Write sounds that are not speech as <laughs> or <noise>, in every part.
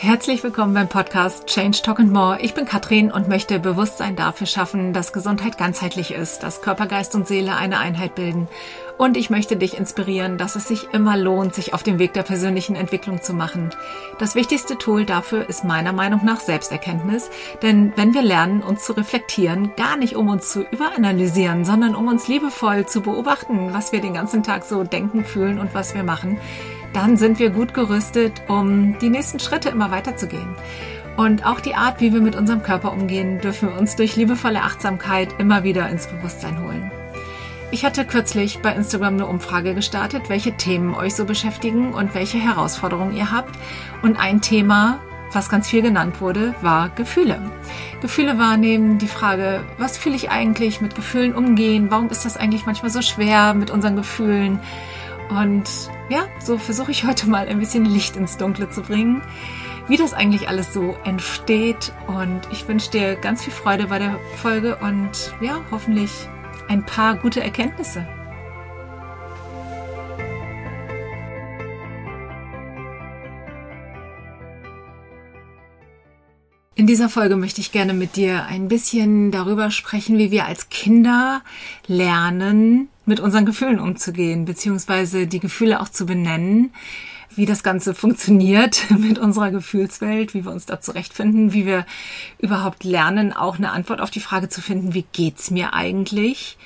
Herzlich willkommen beim Podcast Change Talk and More. Ich bin Katrin und möchte Bewusstsein dafür schaffen, dass Gesundheit ganzheitlich ist, dass Körper, Geist und Seele eine Einheit bilden. Und ich möchte dich inspirieren, dass es sich immer lohnt, sich auf den Weg der persönlichen Entwicklung zu machen. Das wichtigste Tool dafür ist meiner Meinung nach Selbsterkenntnis. Denn wenn wir lernen, uns zu reflektieren, gar nicht um uns zu überanalysieren, sondern um uns liebevoll zu beobachten, was wir den ganzen Tag so denken, fühlen und was wir machen, dann sind wir gut gerüstet, um die nächsten Schritte immer weiterzugehen. Und auch die Art, wie wir mit unserem Körper umgehen, dürfen wir uns durch liebevolle Achtsamkeit immer wieder ins Bewusstsein holen. Ich hatte kürzlich bei Instagram eine Umfrage gestartet, welche Themen euch so beschäftigen und welche Herausforderungen ihr habt. Und ein Thema, was ganz viel genannt wurde, war Gefühle. Gefühle wahrnehmen, die Frage, was fühle ich eigentlich, mit Gefühlen umgehen, warum ist das eigentlich manchmal so schwer mit unseren Gefühlen? Und ja, so versuche ich heute mal ein bisschen Licht ins Dunkle zu bringen, wie das eigentlich alles so entsteht. Und ich wünsche dir ganz viel Freude bei der Folge und ja, hoffentlich ein paar gute Erkenntnisse. In dieser Folge möchte ich gerne mit dir ein bisschen darüber sprechen, wie wir als Kinder lernen, mit unseren Gefühlen umzugehen, beziehungsweise die Gefühle auch zu benennen, wie das Ganze funktioniert <laughs> mit unserer Gefühlswelt, wie wir uns da zurechtfinden, wie wir überhaupt lernen, auch eine Antwort auf die Frage zu finden, wie geht's mir eigentlich?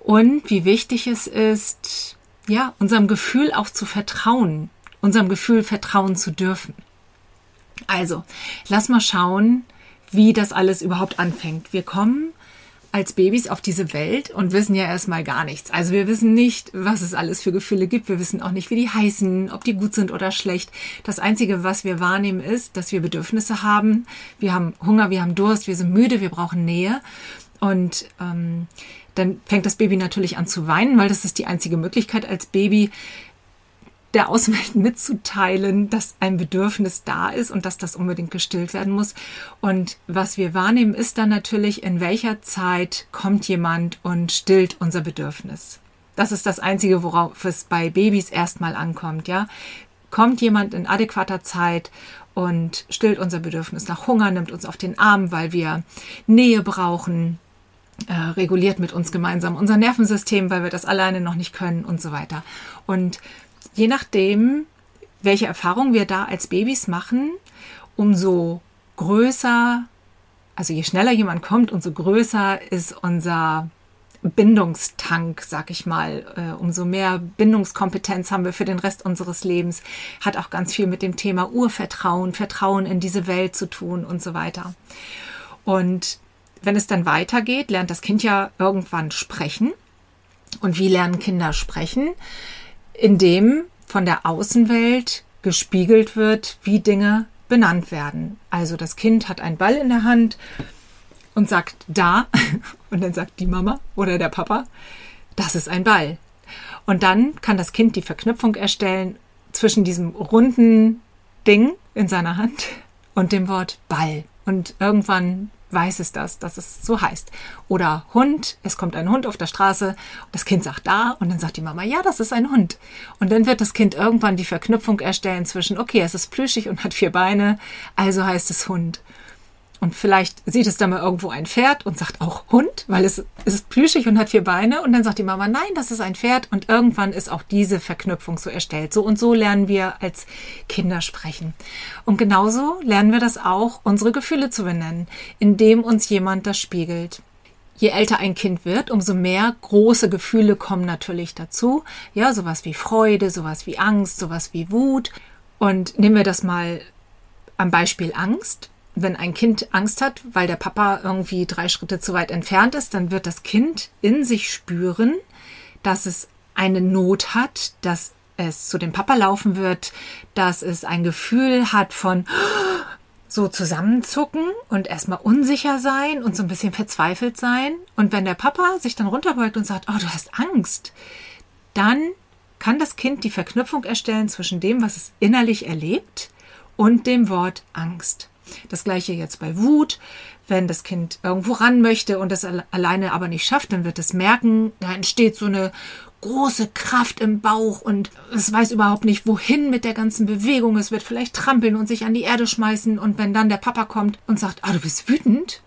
Und wie wichtig es ist, ja, unserem Gefühl auch zu vertrauen, unserem Gefühl vertrauen zu dürfen. Also, lass mal schauen, wie das alles überhaupt anfängt. Wir kommen als Babys auf diese Welt und wissen ja erstmal gar nichts. Also wir wissen nicht, was es alles für Gefühle gibt. Wir wissen auch nicht, wie die heißen, ob die gut sind oder schlecht. Das Einzige, was wir wahrnehmen, ist, dass wir Bedürfnisse haben. Wir haben Hunger, wir haben Durst, wir sind müde, wir brauchen Nähe. Und ähm, dann fängt das Baby natürlich an zu weinen, weil das ist die einzige Möglichkeit als Baby der Außenwelt mitzuteilen, dass ein Bedürfnis da ist und dass das unbedingt gestillt werden muss. Und was wir wahrnehmen, ist dann natürlich, in welcher Zeit kommt jemand und stillt unser Bedürfnis. Das ist das Einzige, worauf es bei Babys erstmal ankommt, ja. Kommt jemand in adäquater Zeit und stillt unser Bedürfnis nach Hunger, nimmt uns auf den Arm, weil wir Nähe brauchen, äh, reguliert mit uns gemeinsam unser Nervensystem, weil wir das alleine noch nicht können und so weiter. Und je nachdem, welche Erfahrungen wir da als Babys machen, umso größer, also je schneller jemand kommt, umso größer ist unser Bindungstank, sag ich mal. Äh, umso mehr Bindungskompetenz haben wir für den Rest unseres Lebens. Hat auch ganz viel mit dem Thema Urvertrauen, Vertrauen in diese Welt zu tun und so weiter. Und wenn es dann weitergeht, lernt das Kind ja irgendwann sprechen. Und wie lernen Kinder sprechen? In dem von der Außenwelt gespiegelt wird, wie Dinge benannt werden. Also das Kind hat einen Ball in der Hand und sagt da <laughs> und dann sagt die Mama oder der Papa, das ist ein Ball. Und dann kann das Kind die Verknüpfung erstellen zwischen diesem runden Ding in seiner Hand und dem Wort Ball. Und irgendwann weiß es das, dass es so heißt. Oder Hund, es kommt ein Hund auf der Straße, das Kind sagt da und dann sagt die Mama, ja, das ist ein Hund. Und dann wird das Kind irgendwann die Verknüpfung erstellen zwischen, okay, es ist plüschig und hat vier Beine, also heißt es Hund. Und vielleicht sieht es dann mal irgendwo ein Pferd und sagt auch Hund, weil es ist plüschig und hat vier Beine. Und dann sagt die Mama, nein, das ist ein Pferd. Und irgendwann ist auch diese Verknüpfung so erstellt. So und so lernen wir als Kinder sprechen. Und genauso lernen wir das auch, unsere Gefühle zu benennen, indem uns jemand das spiegelt. Je älter ein Kind wird, umso mehr große Gefühle kommen natürlich dazu. Ja, sowas wie Freude, sowas wie Angst, sowas wie Wut. Und nehmen wir das mal am Beispiel Angst wenn ein Kind Angst hat, weil der Papa irgendwie drei Schritte zu weit entfernt ist, dann wird das Kind in sich spüren, dass es eine Not hat, dass es zu dem Papa laufen wird, dass es ein Gefühl hat von so zusammenzucken und erstmal unsicher sein und so ein bisschen verzweifelt sein. Und wenn der Papa sich dann runterbeugt und sagt, oh, du hast Angst, dann kann das Kind die Verknüpfung erstellen zwischen dem, was es innerlich erlebt und dem Wort Angst. Das gleiche jetzt bei Wut. Wenn das Kind irgendwo ran möchte und das alleine aber nicht schafft, dann wird es merken, da entsteht so eine große Kraft im Bauch und es weiß überhaupt nicht, wohin mit der ganzen Bewegung. Es wird vielleicht trampeln und sich an die Erde schmeißen. Und wenn dann der Papa kommt und sagt, ah, du bist wütend,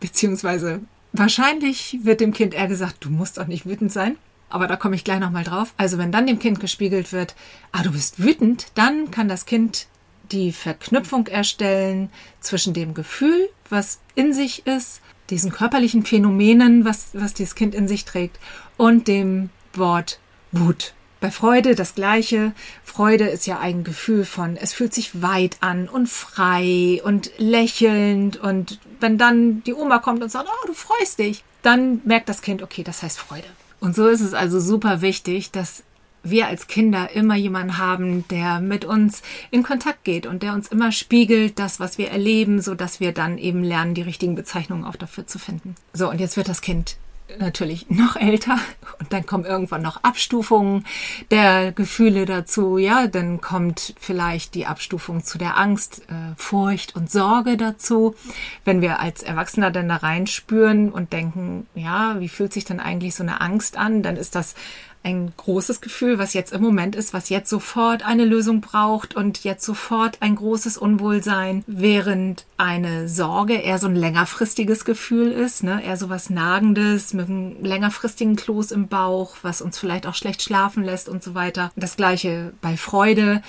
beziehungsweise wahrscheinlich wird dem Kind eher gesagt, du musst doch nicht wütend sein. Aber da komme ich gleich nochmal drauf. Also wenn dann dem Kind gespiegelt wird, ah, du bist wütend, dann kann das Kind die Verknüpfung erstellen zwischen dem Gefühl, was in sich ist, diesen körperlichen Phänomenen, was, was dieses Kind in sich trägt, und dem Wort Wut. Bei Freude das gleiche. Freude ist ja ein Gefühl von, es fühlt sich weit an und frei und lächelnd. Und wenn dann die Oma kommt und sagt, oh, du freust dich, dann merkt das Kind, okay, das heißt Freude. Und so ist es also super wichtig, dass wir als Kinder immer jemanden haben, der mit uns in Kontakt geht und der uns immer spiegelt, das, was wir erleben, so dass wir dann eben lernen, die richtigen Bezeichnungen auch dafür zu finden. So, und jetzt wird das Kind natürlich noch älter und dann kommen irgendwann noch Abstufungen der Gefühle dazu. Ja, dann kommt vielleicht die Abstufung zu der Angst, äh, Furcht und Sorge dazu. Wenn wir als Erwachsener dann da reinspüren und denken, ja, wie fühlt sich denn eigentlich so eine Angst an, dann ist das ein großes Gefühl, was jetzt im Moment ist, was jetzt sofort eine Lösung braucht und jetzt sofort ein großes Unwohlsein, während eine Sorge eher so ein längerfristiges Gefühl ist, ne? eher so was Nagendes mit einem längerfristigen Kloß im Bauch, was uns vielleicht auch schlecht schlafen lässt und so weiter. Das gleiche bei Freude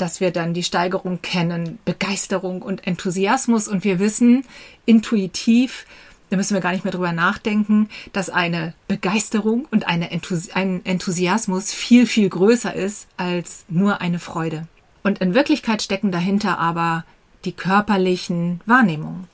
dass wir dann die Steigerung kennen, Begeisterung und Enthusiasmus und wir wissen intuitiv, da müssen wir gar nicht mehr drüber nachdenken, dass eine Begeisterung und eine Enthusi ein Enthusiasmus viel, viel größer ist als nur eine Freude. Und in Wirklichkeit stecken dahinter aber die körperlichen Wahrnehmungen.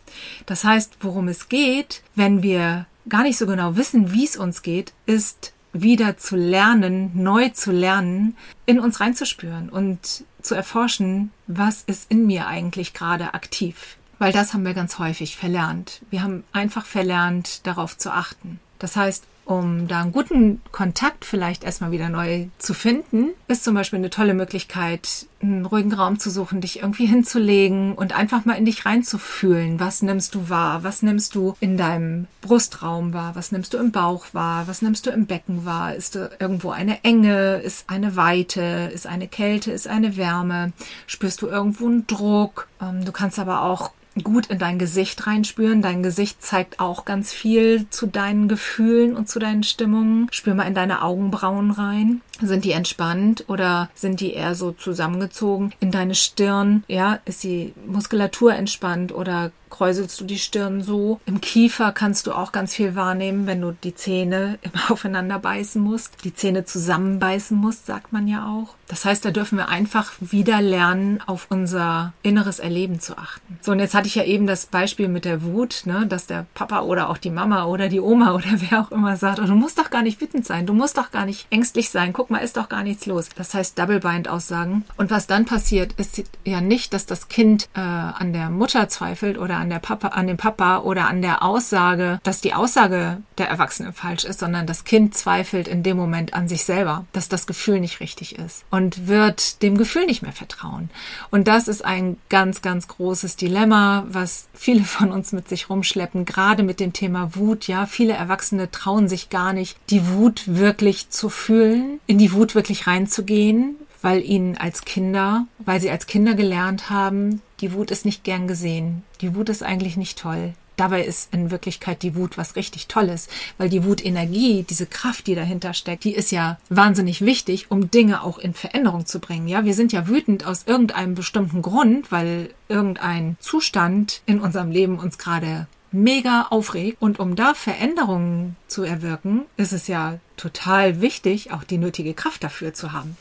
Das heißt, worum es geht, wenn wir gar nicht so genau wissen, wie es uns geht, ist wieder zu lernen, neu zu lernen, in uns reinzuspüren und zu erforschen, was ist in mir eigentlich gerade aktiv. Weil das haben wir ganz häufig verlernt. Wir haben einfach verlernt, darauf zu achten. Das heißt, um da einen guten Kontakt vielleicht erstmal wieder neu zu finden, ist zum Beispiel eine tolle Möglichkeit, einen ruhigen Raum zu suchen, dich irgendwie hinzulegen und einfach mal in dich reinzufühlen. Was nimmst du wahr? Was nimmst du in deinem Brustraum wahr? Was nimmst du im Bauch wahr? Was nimmst du im Becken wahr? Ist irgendwo eine Enge? Ist eine Weite? Ist eine Kälte? Ist eine Wärme? Spürst du irgendwo einen Druck? Ähm, du kannst aber auch gut in dein Gesicht reinspüren. Dein Gesicht zeigt auch ganz viel zu deinen Gefühlen und zu deinen Stimmungen. Spür mal in deine Augenbrauen rein. Sind die entspannt oder sind die eher so zusammengezogen? In deine Stirn, ja, ist die Muskulatur entspannt oder kräuselst du die Stirn so. Im Kiefer kannst du auch ganz viel wahrnehmen, wenn du die Zähne <laughs> immer aufeinander beißen musst, die Zähne zusammenbeißen musst, sagt man ja auch. Das heißt, da dürfen wir einfach wieder lernen, auf unser inneres Erleben zu achten. So, und jetzt hatte ich ja eben das Beispiel mit der Wut, ne, dass der Papa oder auch die Mama oder die Oma <laughs> oder wer auch immer sagt, oh, du musst doch gar nicht wütend sein, du musst doch gar nicht ängstlich sein, guck mal, ist doch gar nichts los. Das heißt Double-Bind-Aussagen. Und was dann passiert, ist ja nicht, dass das Kind äh, an der Mutter zweifelt oder an der Papa, an dem Papa oder an der Aussage, dass die Aussage der Erwachsenen falsch ist, sondern das Kind zweifelt in dem Moment an sich selber, dass das Gefühl nicht richtig ist und wird dem Gefühl nicht mehr vertrauen. Und das ist ein ganz, ganz großes Dilemma, was viele von uns mit sich rumschleppen, gerade mit dem Thema Wut. Ja, viele Erwachsene trauen sich gar nicht, die Wut wirklich zu fühlen, in die Wut wirklich reinzugehen, weil ihnen als Kinder, weil sie als Kinder gelernt haben, die Wut ist nicht gern gesehen. Die Wut ist eigentlich nicht toll. Dabei ist in Wirklichkeit die Wut was richtig Tolles, weil die Wutenergie, diese Kraft, die dahinter steckt, die ist ja wahnsinnig wichtig, um Dinge auch in Veränderung zu bringen. Ja, wir sind ja wütend aus irgendeinem bestimmten Grund, weil irgendein Zustand in unserem Leben uns gerade mega aufregt. Und um da Veränderungen zu erwirken, ist es ja total wichtig, auch die nötige Kraft dafür zu haben.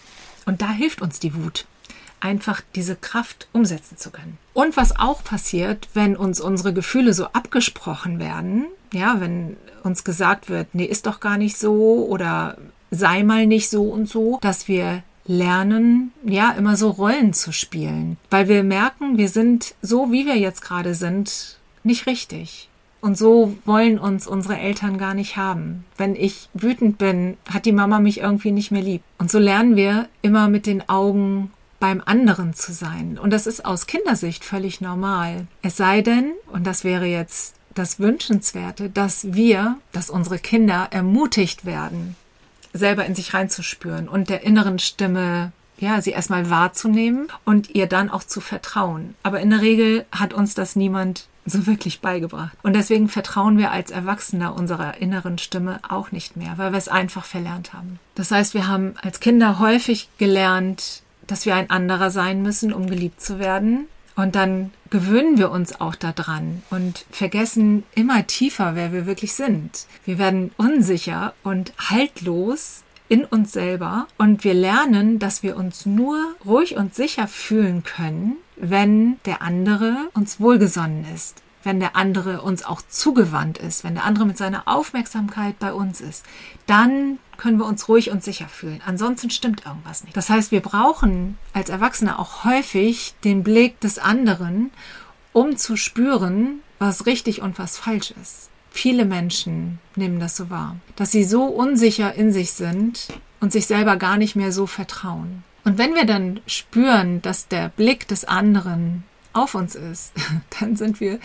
Und da hilft uns die Wut einfach diese Kraft umsetzen zu können. Und was auch passiert, wenn uns unsere Gefühle so abgesprochen werden, ja, wenn uns gesagt wird, nee, ist doch gar nicht so oder sei mal nicht so und so, dass wir lernen, ja, immer so Rollen zu spielen, weil wir merken, wir sind so, wie wir jetzt gerade sind, nicht richtig. Und so wollen uns unsere Eltern gar nicht haben. Wenn ich wütend bin, hat die Mama mich irgendwie nicht mehr lieb. Und so lernen wir immer mit den Augen beim anderen zu sein. Und das ist aus Kindersicht völlig normal. Es sei denn, und das wäre jetzt das Wünschenswerte, dass wir, dass unsere Kinder ermutigt werden, selber in sich reinzuspüren und der inneren Stimme ja, sie erstmal wahrzunehmen und ihr dann auch zu vertrauen. Aber in der Regel hat uns das niemand so wirklich beigebracht. Und deswegen vertrauen wir als Erwachsener unserer inneren Stimme auch nicht mehr, weil wir es einfach verlernt haben. Das heißt, wir haben als Kinder häufig gelernt, dass wir ein anderer sein müssen, um geliebt zu werden. Und dann gewöhnen wir uns auch daran und vergessen immer tiefer, wer wir wirklich sind. Wir werden unsicher und haltlos in uns selber und wir lernen, dass wir uns nur ruhig und sicher fühlen können, wenn der andere uns wohlgesonnen ist, wenn der andere uns auch zugewandt ist, wenn der andere mit seiner Aufmerksamkeit bei uns ist, dann können wir uns ruhig und sicher fühlen. Ansonsten stimmt irgendwas nicht. Das heißt, wir brauchen als Erwachsene auch häufig den Blick des anderen, um zu spüren, was richtig und was falsch ist. Viele Menschen nehmen das so wahr, dass sie so unsicher in sich sind und sich selber gar nicht mehr so vertrauen. Und wenn wir dann spüren, dass der Blick des anderen auf uns ist, <laughs> dann sind wir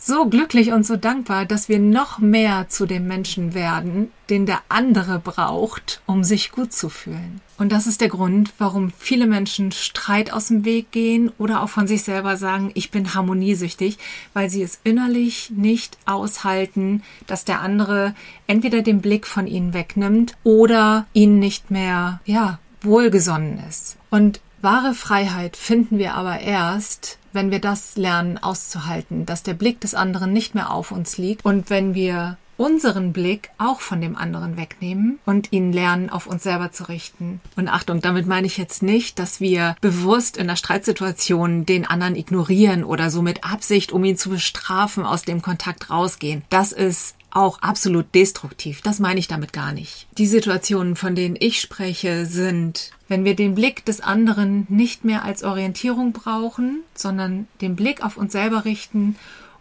so glücklich und so dankbar, dass wir noch mehr zu dem Menschen werden, den der andere braucht, um sich gut zu fühlen. Und das ist der Grund, warum viele Menschen Streit aus dem Weg gehen oder auch von sich selber sagen, ich bin harmoniesüchtig, weil sie es innerlich nicht aushalten, dass der andere entweder den Blick von ihnen wegnimmt oder ihnen nicht mehr, ja, wohlgesonnen ist. Und wahre Freiheit finden wir aber erst, wenn wir das lernen auszuhalten, dass der Blick des anderen nicht mehr auf uns liegt und wenn wir unseren Blick auch von dem anderen wegnehmen und ihn lernen, auf uns selber zu richten. Und Achtung, damit meine ich jetzt nicht, dass wir bewusst in der Streitsituation den anderen ignorieren oder so mit Absicht, um ihn zu bestrafen, aus dem Kontakt rausgehen. Das ist auch absolut destruktiv. Das meine ich damit gar nicht. Die Situationen, von denen ich spreche, sind, wenn wir den Blick des anderen nicht mehr als Orientierung brauchen, sondern den Blick auf uns selber richten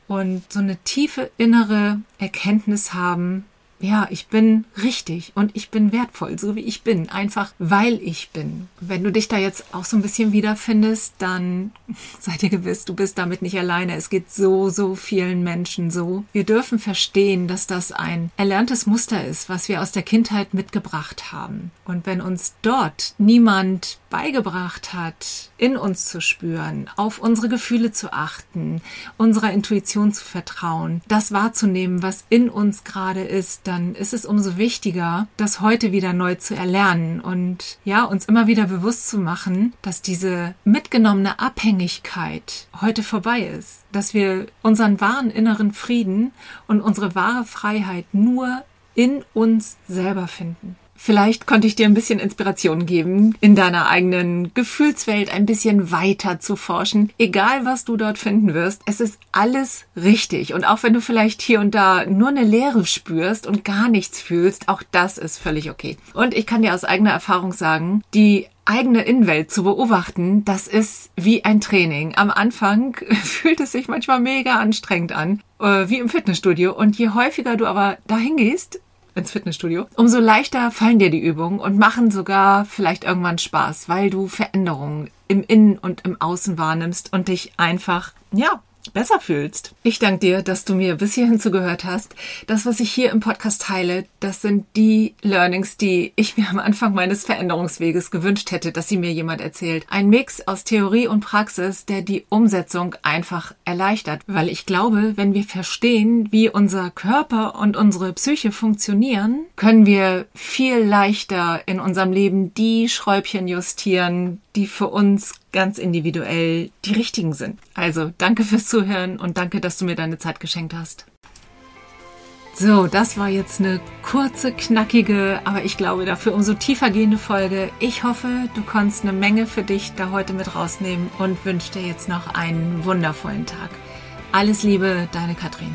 und so eine tiefe innere Erkenntnis haben, ja, ich bin richtig und ich bin wertvoll, so wie ich bin, einfach weil ich bin. Wenn du dich da jetzt auch so ein bisschen wiederfindest, dann <laughs> sei dir gewiss, du bist damit nicht alleine. Es geht so, so vielen Menschen so. Wir dürfen verstehen, dass das ein erlerntes Muster ist, was wir aus der Kindheit mitgebracht haben. Und wenn uns dort niemand beigebracht hat, in uns zu spüren, auf unsere Gefühle zu achten, unserer Intuition zu vertrauen, das wahrzunehmen, was in uns gerade ist, dann ist es umso wichtiger, das heute wieder neu zu erlernen und ja, uns immer wieder bewusst zu machen, dass diese mitgenommene Abhängigkeit heute vorbei ist, dass wir unseren wahren inneren Frieden und unsere wahre Freiheit nur in uns selber finden. Vielleicht konnte ich dir ein bisschen Inspiration geben, in deiner eigenen Gefühlswelt ein bisschen weiter zu forschen. Egal, was du dort finden wirst, es ist alles richtig. Und auch wenn du vielleicht hier und da nur eine Leere spürst und gar nichts fühlst, auch das ist völlig okay. Und ich kann dir aus eigener Erfahrung sagen, die eigene Innenwelt zu beobachten, das ist wie ein Training. Am Anfang <laughs> fühlt es sich manchmal mega anstrengend an, äh, wie im Fitnessstudio. Und je häufiger du aber dahin gehst, ins Fitnessstudio, umso leichter fallen dir die Übungen und machen sogar vielleicht irgendwann Spaß, weil du Veränderungen im Innen und im Außen wahrnimmst und dich einfach, ja, besser fühlst. Ich danke dir, dass du mir bis hierhin zugehört hast. Das, was ich hier im Podcast teile, das sind die Learnings, die ich mir am Anfang meines Veränderungsweges gewünscht hätte, dass sie mir jemand erzählt. Ein Mix aus Theorie und Praxis, der die Umsetzung einfach erleichtert. Weil ich glaube, wenn wir verstehen, wie unser Körper und unsere Psyche funktionieren, können wir viel leichter in unserem Leben die Schräubchen justieren, die für uns ganz individuell die richtigen sind. Also danke fürs Zuhören und danke, dass du mir deine Zeit geschenkt hast. So, das war jetzt eine kurze, knackige, aber ich glaube dafür umso tiefer gehende Folge. Ich hoffe, du konntest eine Menge für dich da heute mit rausnehmen und wünsche dir jetzt noch einen wundervollen Tag. Alles Liebe, deine Katrin.